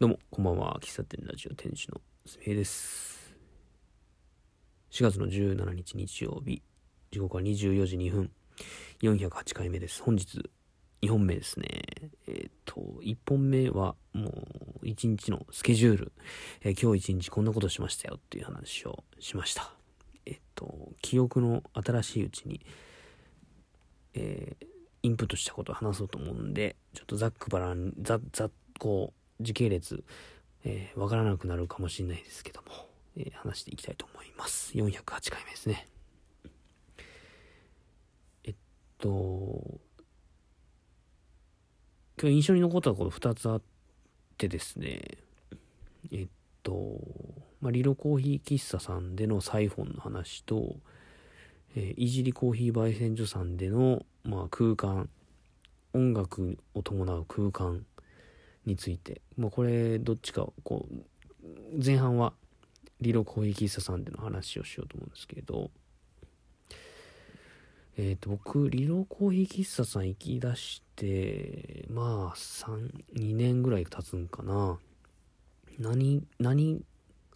どうも、こんばんは。喫茶店ラジオ店主のすみへです。4月の17日日曜日、時刻は24時2分、408回目です。本日、2本目ですね。えっ、と、1本目はもう1日のスケジュール、えー今日1日こんなことしましたよっていう話をしました。えっ、と、記憶の新しいうちに、えーインプットしたことを話そうと思うんで、ちょっとざっくばらん、ざ、ざっ、こう、時系列、えーわからなくなるかもしれないですけども、えー話していきたいと思います。408回目ですね。えっと、今日印象に残ったこと2つあってですね、えっと、まあ、リロコーヒー喫茶さんでのサイフォンの話と、えーいじりコーヒー焙煎所さんでの、まあ、空間音楽を伴う空間について、まあ、これどっちかこう前半はリロコーヒー喫さんでの話をしようと思うんですけれど。えっ、と僕リロコーヒー喫茶さん行き出してまあ32年ぐらい経つんかな。何何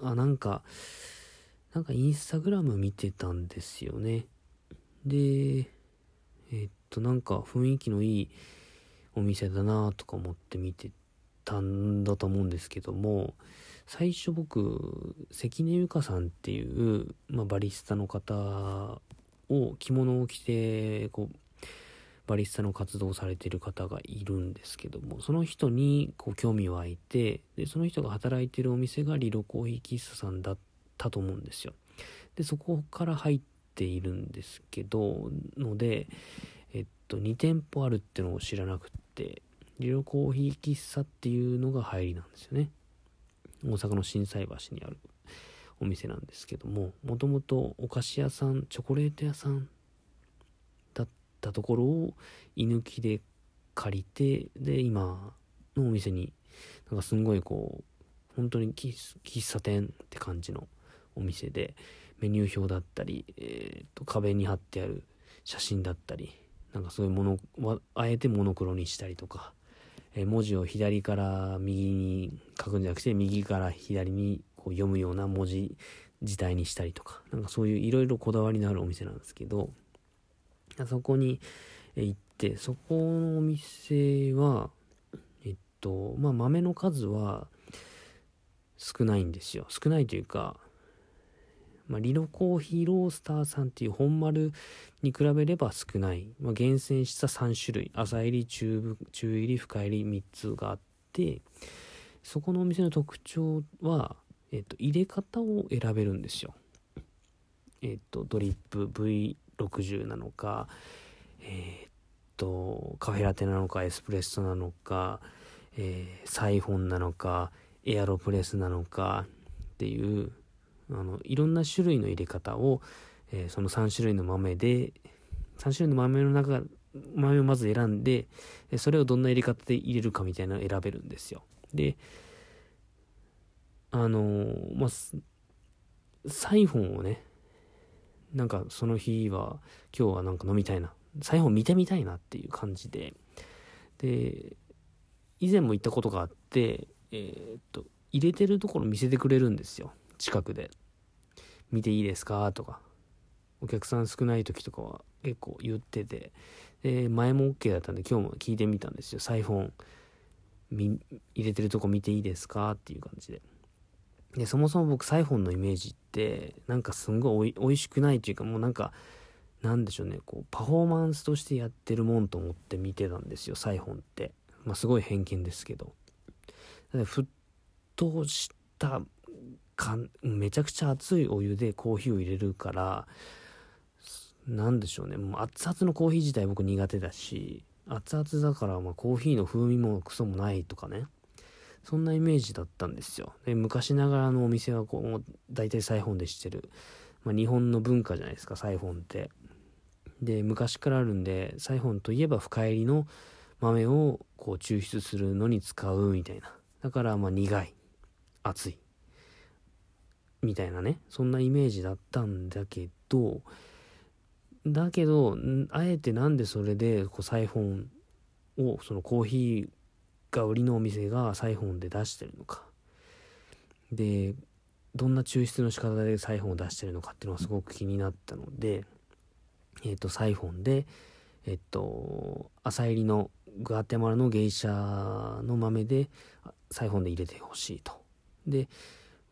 あなんかなんかインスタグラム見てたんですよね。で、えっと、なんか雰囲気のいいお店だなとか思って見て。たんだと思うんですけども、最初僕、関根由香さんっていう、まあ、バリスタの方を着物を着て、こう、バリスタの活動をされている方がいるんですけども、その人にこう興味湧いて、で、その人が働いてるお店がリロコーヒー喫茶さんだったと思うんですよ。で、そこから入っているんですけど、ので、えっと、2店舗あるってのを知らなくって、リロコーヒー喫茶っていうのが入りなんですよね。大阪の心斎橋にあるお店なんですけども、もともとお菓子屋さん、チョコレート屋さんだったところを居抜きで借りて、で、今のお店に、なんかすんごいこう、本当に喫茶店って感じのお店で、メニュー表だったり、えーと壁に貼ってある写真だったり、なんかそういうものは、あえてモノクロにしたりとか、え文字を左から右に書くんじゃなくて、右から左にこう読むような文字自体にしたりとか、なんかそういういろいろこだわりのあるお店なんですけど、そこに行って、そこのお店は、えっと、まあ豆の数は少ないんですよ。少ないというか、まあ、リロコーヒーロースターさんっていう本丸に比べれば少ない、まあ、厳選した3種類。朝入り中中入り深入り3つがあってそこのお店の特徴は、えっと、入れ方を選べるんですよ。えっとドリップ V60 なのかえっとカフェラテなのかエスプレッソなのか、えーサイフォンなのかエアロプレスなのかっていうあのいろんな種類の入れ方を、えーその3種類の豆で3種類の豆の中豆をまず選んでそれをどんな入れ方で入れるかみたいなのを選べるんですよ。であのまあサイフォンをねなんかその日は今日はなんか飲みたいなサイフォン見てみたいなっていう感じでで以前も行ったことがあってえーっと入れてるところ見せてくれるんですよ。近くで見ていいですか？とかお客さん少ない時とかは結構言っててで前も OK だったんで今日も聞いてみたんですよ。サイフォン入れてるとこ見ていいですか？っていう感じで。でそもそも僕サイフォンのイメージってなんかすんごいおい美味しくないっていうかもうなんかなんでしょうね。こうパフォーマンスとしてやってるもんと思って見てたんですよサイフォンって。まあすごい偏見ですけど。沸騰したかんめちゃくちゃ熱いお湯でコーヒーを入れるからなんでしょうね。もう熱々のコーヒー自体僕苦手だし熱々だからまあコーヒーの風味もクソもないとかね。そんなイメージだったんですよ。で昔ながらのお店はこうもう大体サイフォンでしてる、まあ、日本の文化じゃないですかサイフォンって。で昔からあるんでサイフォンといえば深入りの豆をこう抽出するのに使うみたいな。だからまあ苦い。熱い。みたいなねそんなイメージだったんだけどだけどあえてなんでそれでこうサイフォンをそのコーヒーが売りのお店がサイフォンで出してるのかでどんな抽出の仕方でサイフォンを出してるのかっていうのがすごく気になったので、えっ、ー、と、サイフォンで、えっ、と、朝入りのグアテマラの芸者の豆でサイフォンで入れてほしいと。で、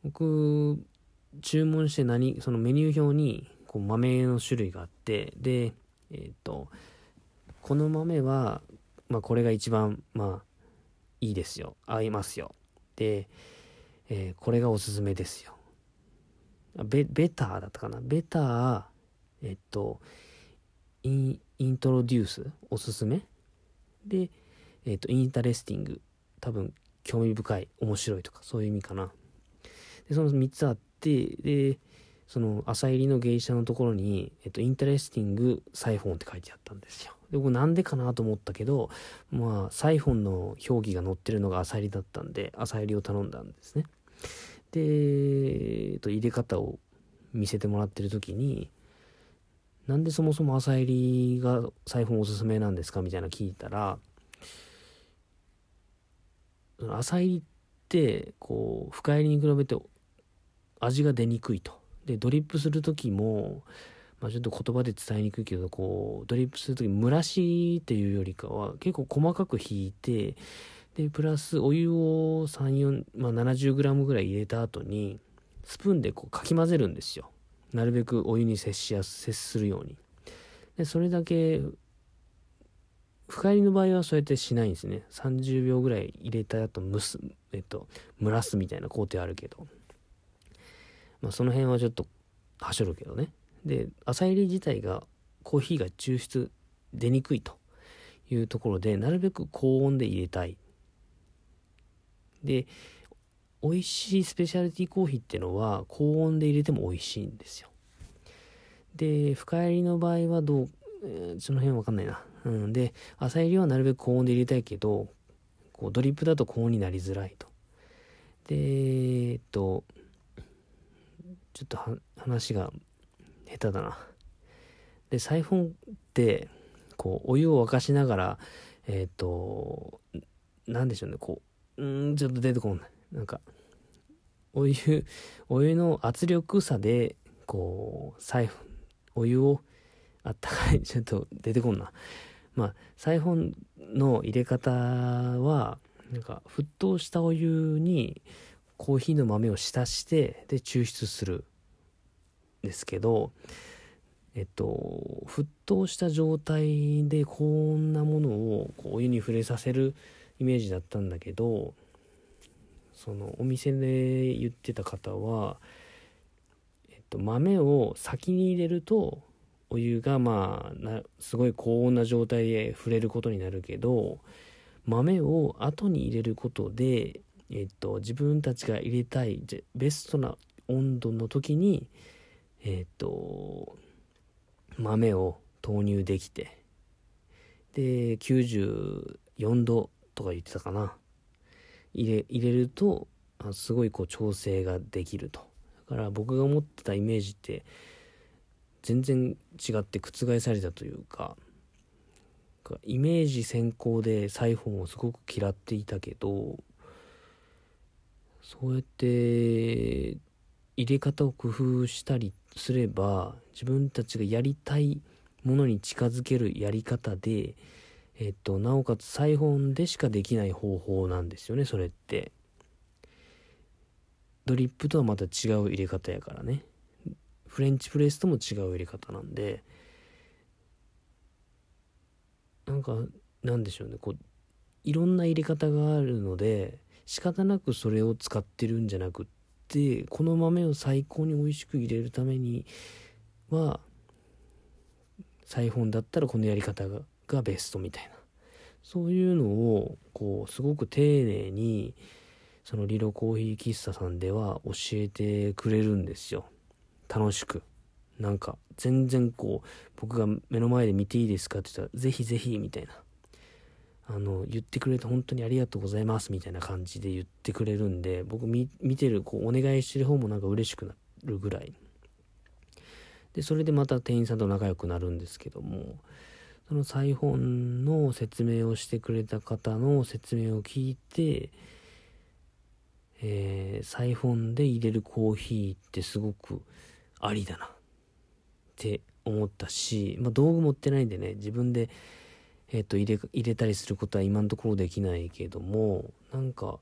僕、注文して何、そのメニュー表にこう豆の種類があって、で、えっ、と、この豆は、まあこれが一番、まあ、いいですよ。合いますよ。で、えー、これがおすすめですよ。ベ better だったかな？ better、えっと、イン introduce？おすすめ？で、えっと、 interesting 多分興味深い面白いとかそういう意味かなでその3つあっでその浅煎りのゲイシャのところに、えっと、 interesting siphon って書いてあったんですよ。で僕なんでかなと思ったけどまあサイフォンの表記が載ってるのが浅煎りだったんで浅煎りを頼んだんですね。で、えっと、入れ方を見せてもらってる時になんでそもそも浅煎りがサイフォンおすすめなんですかみたいな聞いたら浅煎りってこう深入りに比べて味が出にくいと。でドリップする時もまあ、ちょっと言葉で伝えにくいけどこうドリップする時蒸らしっていうよりかは結構細かく引いてでプラスお湯を34、まあ、70g ぐらい入れた後にスプーンでこうかき混ぜるんですよ。なるべくお湯に接しやす接するように。でそれだけ深入りの場合はそうやってしないんですね。30秒ぐらい入れた後蒸すえっと蒸らすみたいな工程あるけど。まあその辺はちょっとはしょるけどね。で朝入り自体がコーヒーが抽出出にくいというところでなるべく高温で入れたい。で美味しいスペシャリティコーヒーっていうのは高温で入れても美味しいんですよ。で深入りの場合はどう、えー、その辺わかんないな、うん、で浅入りはなるべく高温で入れたいけどこうドリップだと高温になりづらいと。でえっとちょっと話が下手だな。でサイフォンってこうお湯を沸かしながらえっ、と何でしょうね。こううんちょっと出てこない。なんか、お湯、お湯の圧力差で、こう、サイフォン、お湯を、あったかい、ちょっと出てこんな。まあ、サイフォンの入れ方は、なんか、沸騰したお湯に、コーヒーの豆を浸して、で、抽出する。ですけど、えっと、沸騰した状態でこんなものをこうお湯に触れさせるイメージだったんだけどそのお店で言ってた方は、えっと、豆を先に入れるとお湯がまあなすごい高温な状態で触れることになるけど豆を後に入れることで、えっと、自分たちが入れたいベストな温度の時に、えっと、豆を投入できてで94度とか言ってたかな。入れ入れるとあすごいこう調整ができると。だから僕が思ってたイメージって全然違って覆されたというかイメージ先行でサイフォンをすごく嫌っていたけどそうやって入れ方を工夫したりすれば自分たちがやりたいものに近づけるやり方でえっと、なおかつサイフォンでしかできない方法なんですよね、それって。ドリップとはまた違う入れ方やからね。フレンチプレスとも違う入れ方なんで、なんか、なんでしょうね、こう、いろんな入れ方があるので、仕方なくそれを使ってるんじゃなくって、この豆を最高に美味しく入れるためには、サイフォンだったらこのやり方ががベストみたいな。そういうのをこうすごく丁寧にそのリロコーヒー喫茶さんでは教えてくれるんですよ。楽しく。なんか全然こう僕が目の前で見ていいですかって言ったらぜひぜひみたいな。あの言ってくれて本当にありがとうございますみたいな感じで言ってくれるんで僕見てるこうお願いしてる方もなんか嬉しくなるぐらい。でそれでまた店員さんと仲良くなるんですけどもそのサイフォンの説明をしてくれた方の説明を聞いて、えー、サイフォンで入れるコーヒーってすごくありだなって思ったし、まあ、道具持ってないんでね自分で、えーと、入れ入れたりすることは今のところできないけどもなんか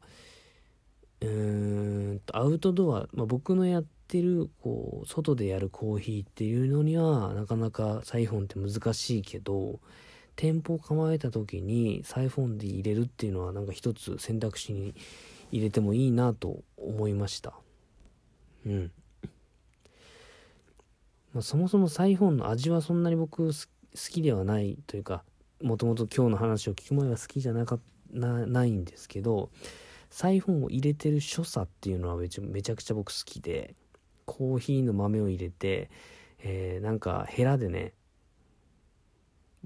うーんとアウトドア、まあ、僕のやってるこう外でやるコーヒーっていうのにはなかなかサイフォンって難しいけど店舗を構えた時にサイフォンで入れるっていうのはなんか一つ選択肢に入れてもいいなと思いました。うん。まあ、そもそもサイフォンの味はそんなに僕好きではないというかもともと今日の話を聞く前は好きじゃなかなないんですけどサイフォンを入れてる所作っていうのはめちゃくちゃ僕好きでコーヒーの豆を入れて、えー、なんかヘラでね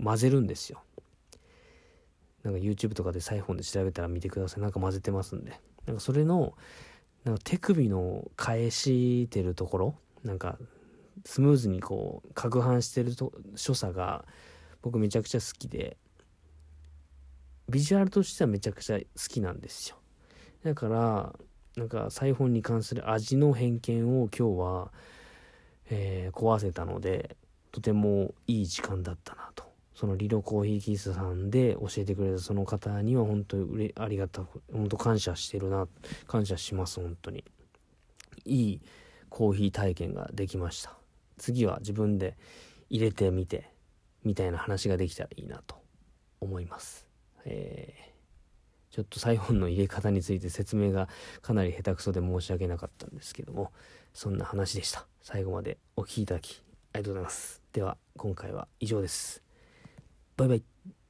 混ぜるんですよ。なんか YouTube とかでサイフォンで調べたら見てください。なんか混ぜてますんで。なんかそれのなんか手首の返してるところなんかスムーズにこう攪拌してると所作が僕めちゃくちゃ好きでビジュアルとしてはめちゃくちゃ好きなんですよ。だからなんかサイフォンに関する味の偏見を今日は、えー、壊せたのでとてもいい時間だったなと。そのリロコーヒー喫茶さんで教えてくれたその方には本当にありがたく本当感謝してるな感謝します本当に。いいコーヒー体験ができました。次は自分で入れてみてみたいな話ができたらいいなと思います。えー、ちょっとサイフォンの入れ方について説明がかなり下手くそで申し訳なかったんですけどもそんな話でした。最後までお聴きいただきありがとうございます。では今回は以上です。バイバイ。